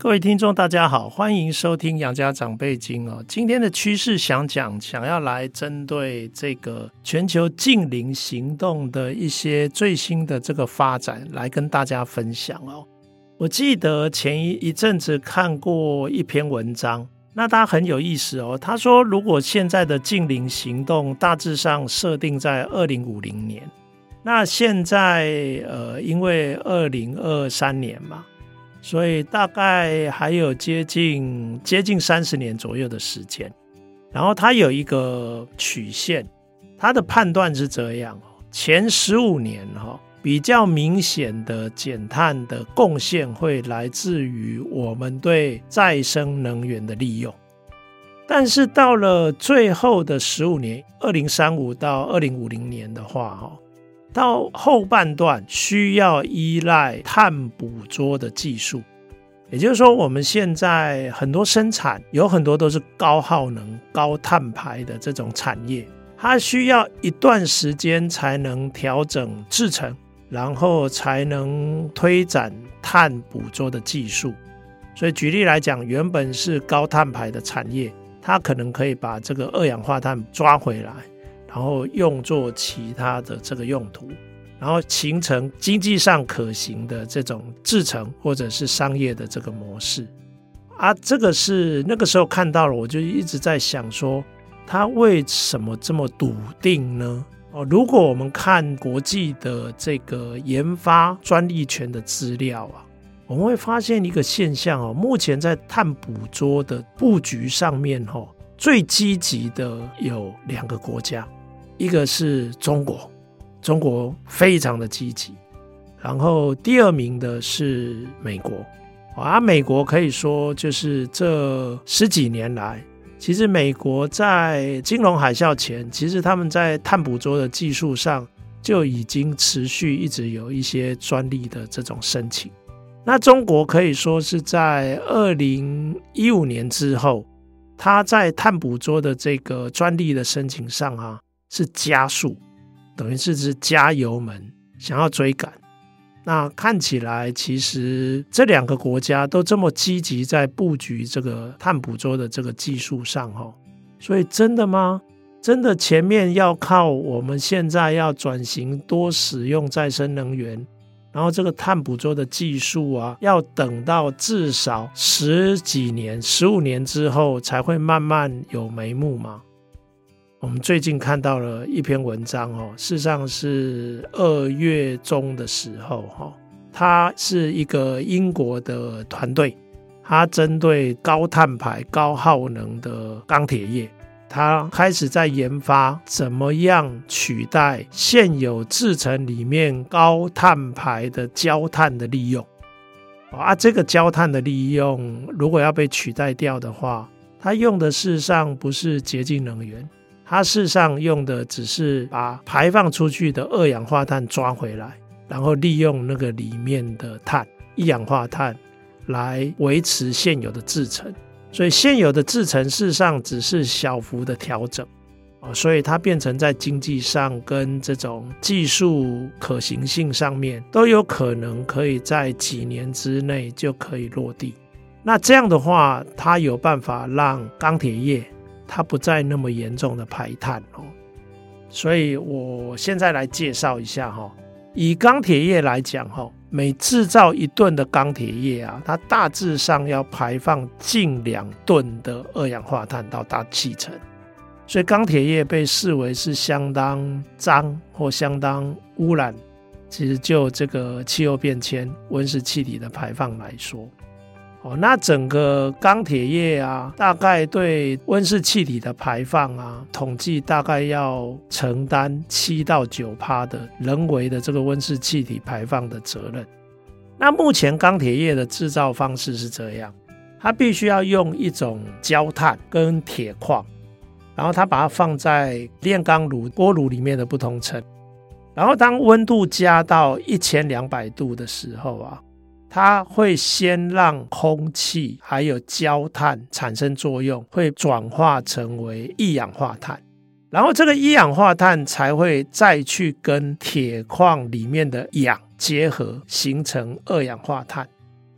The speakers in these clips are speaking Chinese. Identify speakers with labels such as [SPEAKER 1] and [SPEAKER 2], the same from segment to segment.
[SPEAKER 1] 各位听众，大家好，欢迎收听《杨家长辈经》哦。今天的趋势想讲，想要来针对这个全球净零行动的一些最新的这个发展，来跟大家分享哦。我记得前一一阵子看过一篇文章，那它很有意思哦。他说，如果现在的净零行动大致上设定在二零五零年，那现在呃，因为二零二三年嘛。所以大概还有接近接近三十年左右的时间，然后它有一个曲线，它的判断是这样，前十五年哈比较明显的减碳的贡献会来自于我们对再生能源的利用，但是到了最后的十五年，二零三五到二零五零年的话哈。到后半段需要依赖碳捕捉的技术，也就是说，我们现在很多生产有很多都是高耗能、高碳排的这种产业，它需要一段时间才能调整制程，然后才能推展碳捕捉的技术。所以举例来讲，原本是高碳排的产业，它可能可以把这个二氧化碳抓回来。然后用作其他的这个用途，然后形成经济上可行的这种制成或者是商业的这个模式啊，这个是那个时候看到了，我就一直在想说，他为什么这么笃定呢？哦，如果我们看国际的这个研发专利权的资料啊，我们会发现一个现象哦，目前在碳捕捉的布局上面哦，最积极的有两个国家。一个是中国，中国非常的积极，然后第二名的是美国，啊，美国可以说就是这十几年来，其实美国在金融海啸前，其实他们在碳捕捉的技术上就已经持续一直有一些专利的这种申请。那中国可以说是在二零一五年之后，他在碳捕捉的这个专利的申请上啊。是加速，等于是是加油门，想要追赶。那看起来，其实这两个国家都这么积极在布局这个碳捕捉的这个技术上，哈。所以真的吗？真的前面要靠我们现在要转型多使用再生能源，然后这个碳捕捉的技术啊，要等到至少十几年、十五年之后才会慢慢有眉目吗？我们最近看到了一篇文章哦，事实上是二月中的时候哈，它是一个英国的团队，它针对高碳排、高耗能的钢铁业，它开始在研发怎么样取代现有制成里面高碳排的焦炭的利用啊，这个焦炭的利用如果要被取代掉的话，它用的事实上不是洁净能源。它事实上用的只是把排放出去的二氧化碳抓回来，然后利用那个里面的碳一氧化碳来维持现有的制程，所以现有的制程事实上只是小幅的调整啊，所以它变成在经济上跟这种技术可行性上面都有可能可以在几年之内就可以落地。那这样的话，它有办法让钢铁业。它不再那么严重的排碳哦，所以我现在来介绍一下哈。以钢铁业来讲哈，每制造一吨的钢铁业啊，它大致上要排放近两吨的二氧化碳到大气层，所以钢铁业被视为是相当脏或相当污染。其实就这个气候变迁、温室气体的排放来说。哦，那整个钢铁业啊，大概对温室气体的排放啊，统计大概要承担七到九趴的人为的这个温室气体排放的责任。那目前钢铁业的制造方式是这样，它必须要用一种焦炭跟铁矿，然后它把它放在炼钢炉、锅炉里面的不同层，然后当温度加到一千两百度的时候啊，它会先让空气还有焦炭产生作用，会转化成为一氧化碳，然后这个一氧化碳才会再去跟铁矿里面的氧结合，形成二氧化碳，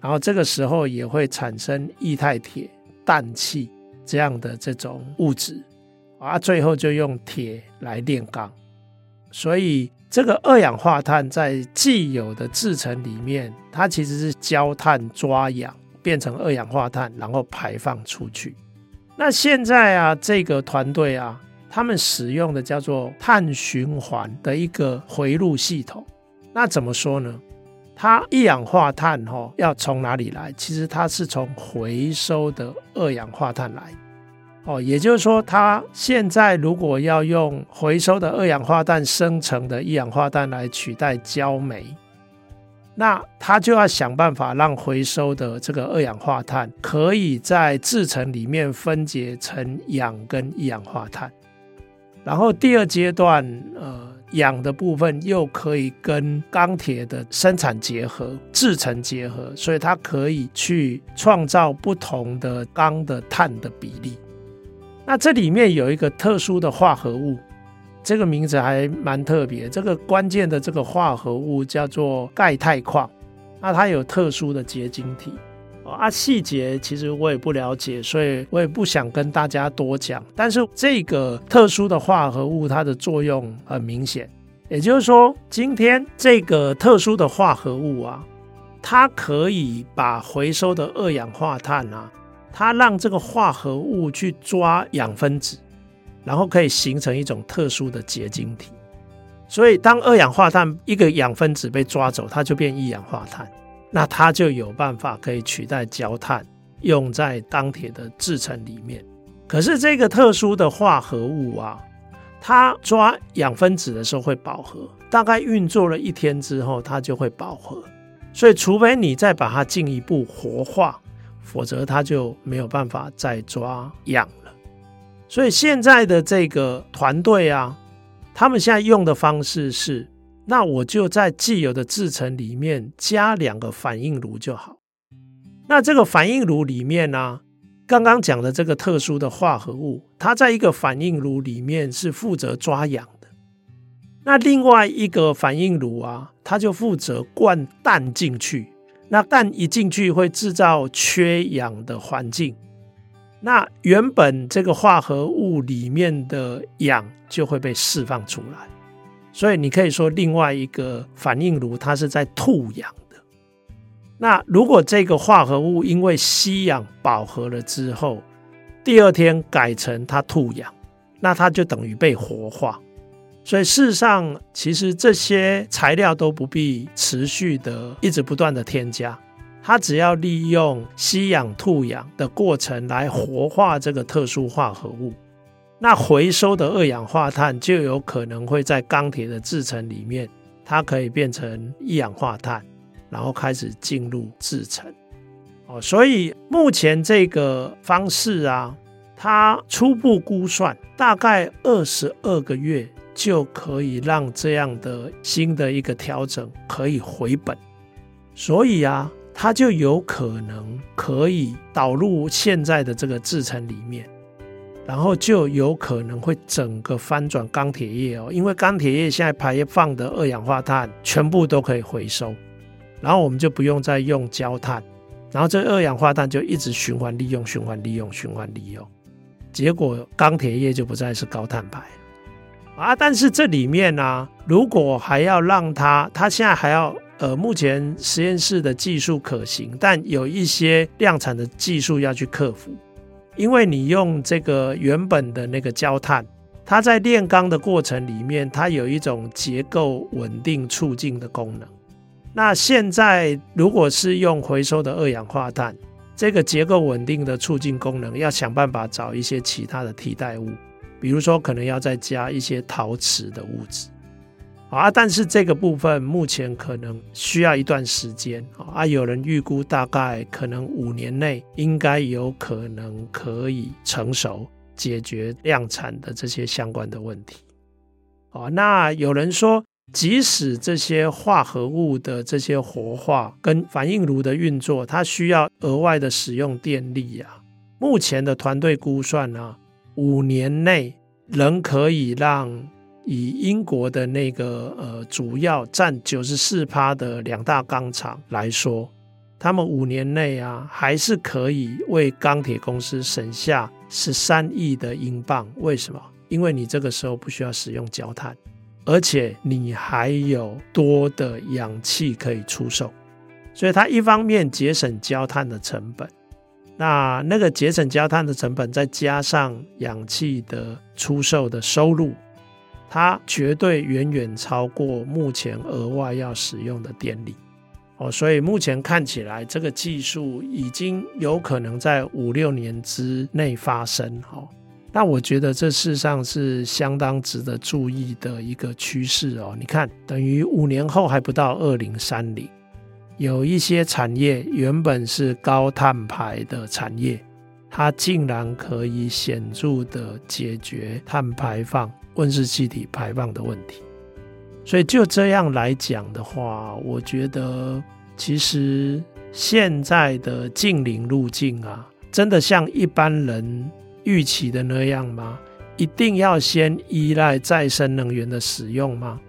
[SPEAKER 1] 然后这个时候也会产生液态铁、氮气这样的这种物质，啊，最后就用铁来炼钢，所以。这个二氧化碳在既有的制程里面，它其实是焦炭抓氧变成二氧化碳，然后排放出去。那现在啊，这个团队啊，他们使用的叫做碳循环的一个回路系统。那怎么说呢？它一氧化碳哦，要从哪里来？其实它是从回收的二氧化碳来。哦，也就是说，它现在如果要用回收的二氧化碳生成的一氧化碳来取代焦煤，那它就要想办法让回收的这个二氧化碳可以在制程里面分解成氧跟一氧化碳，然后第二阶段，呃，氧的部分又可以跟钢铁的生产结合、制程结合，所以它可以去创造不同的钢的碳的比例。那这里面有一个特殊的化合物，这个名字还蛮特别。这个关键的这个化合物叫做钙钛矿，那它有特殊的结晶体啊，细节其实我也不了解，所以我也不想跟大家多讲。但是这个特殊的化合物，它的作用很明显，也就是说，今天这个特殊的化合物啊，它可以把回收的二氧化碳啊。它让这个化合物去抓氧分子，然后可以形成一种特殊的结晶体。所以，当二氧化碳一个氧分子被抓走，它就变一氧化碳，那它就有办法可以取代焦炭，用在钢铁的制程里面。可是，这个特殊的化合物啊，它抓氧分子的时候会饱和，大概运作了一天之后，它就会饱和。所以，除非你再把它进一步活化。否则，它就没有办法再抓氧了。所以现在的这个团队啊，他们现在用的方式是：那我就在既有的制程里面加两个反应炉就好。那这个反应炉里面呢、刚刚讲的这个特殊的化合物，它在一个反应炉里面是负责抓氧的。那另外一个反应炉啊，它就负责灌氮进去。那氮一进去会制造缺氧的环境，那原本这个化合物里面的氧就会被释放出来，所以你可以说另外一个反应炉它是在吐氧的。那如果这个化合物因为吸氧饱和了之后，第二天改成它吐氧，那它就等于被活化。所以事实上，其实这些材料都不必持续的、一直不断的添加，它只要利用吸氧吐氧的过程来活化这个特殊化合物，那回收的二氧化碳就有可能会在钢铁的制程里面，它可以变成一氧化碳，然后开始进入制程。哦，所以目前这个方式啊，它初步估算大概二十二个月。就可以让这样的新的一个调整可以回本，所以啊，它就有可能可以导入现在的这个制程里面，然后就有可能会整个翻转钢铁业哦，因为钢铁业现在排放的二氧化碳全部都可以回收，然后我们就不用再用焦炭，然后这二氧化碳就一直循环利用、循环利用、循环利用，结果钢铁业就不再是高碳排。啊，但是这里面呢、如果还要让它，它现在还要，呃，目前实验室的技术可行，但有一些量产的技术要去克服，因为你用这个原本的那个焦炭，它在炼钢的过程里面，它有一种结构稳定促进的功能。那现在如果是用回收的二氧化碳，这个结构稳定的促进功能，要想办法找一些其他的替代物。比如说，可能要再加一些陶瓷的物质，啊，但是这个部分目前可能需要一段时间啊，有人预估大概可能五年内应该有可能可以成熟，解决量产的这些相关的问题，啊，那有人说即使这些化合物的这些活化跟反应炉的运作，它需要额外的使用电力啊。目前的团队估算呢、五年内仍可以让以英国的那个呃主要占九十四趴的两大钢厂来说，他们五年内啊还是可以为钢铁公司省下十三亿的英镑。为什么？因为你这个时候不需要使用焦炭。而且你还有多的氧气可以出售，所以它一方面节省焦炭的成本，那那个节省焦炭的成本再加上氧气的出售的收入，它绝对远远超过目前额外要使用的电力哦。所以目前看起来，这个技术已经有可能在五六年之内发生哦。那我觉得这事实上是相当值得注意的一个趋势哦。你看，等于五年后还不到二零三零，有一些产业原本是高碳排的产业，它竟然可以显著的解决碳排放、温室气体排放的问题。所以就这样来讲的话，我觉得其实现在的净零路径啊，真的像一般人预期的那样吗？一定要先依赖再生能源的使用吗？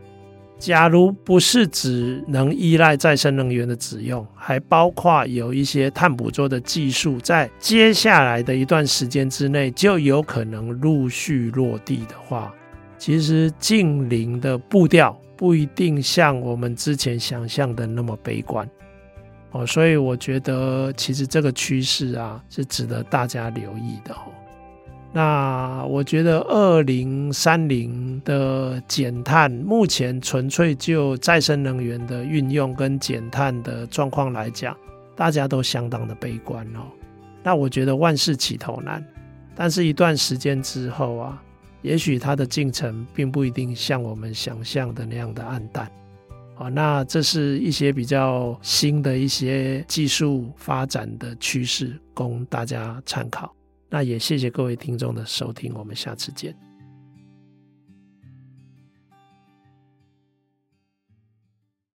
[SPEAKER 1] 假如不是只能依赖再生能源的使用，还包括有一些碳捕捉的技术，在接下来的一段时间之内就有可能陆续落地的话，其实净零的步调不一定像我们之前想象的那么悲观哦。所以我觉得，其实这个趋势啊，是值得大家留意的哦。那我觉得二零三零的减碳，目前纯粹就再生能源的运用跟减碳的状况来讲，大家都相当的悲观哦。那我觉得万事起头难，但是一段时间之后啊，也许它的进程并不一定像我们想象的那样的暗淡。好，那这是一些比较新的一些技术发展的趋势，供大家参考。那也谢谢各位听众的收听，我们下次见。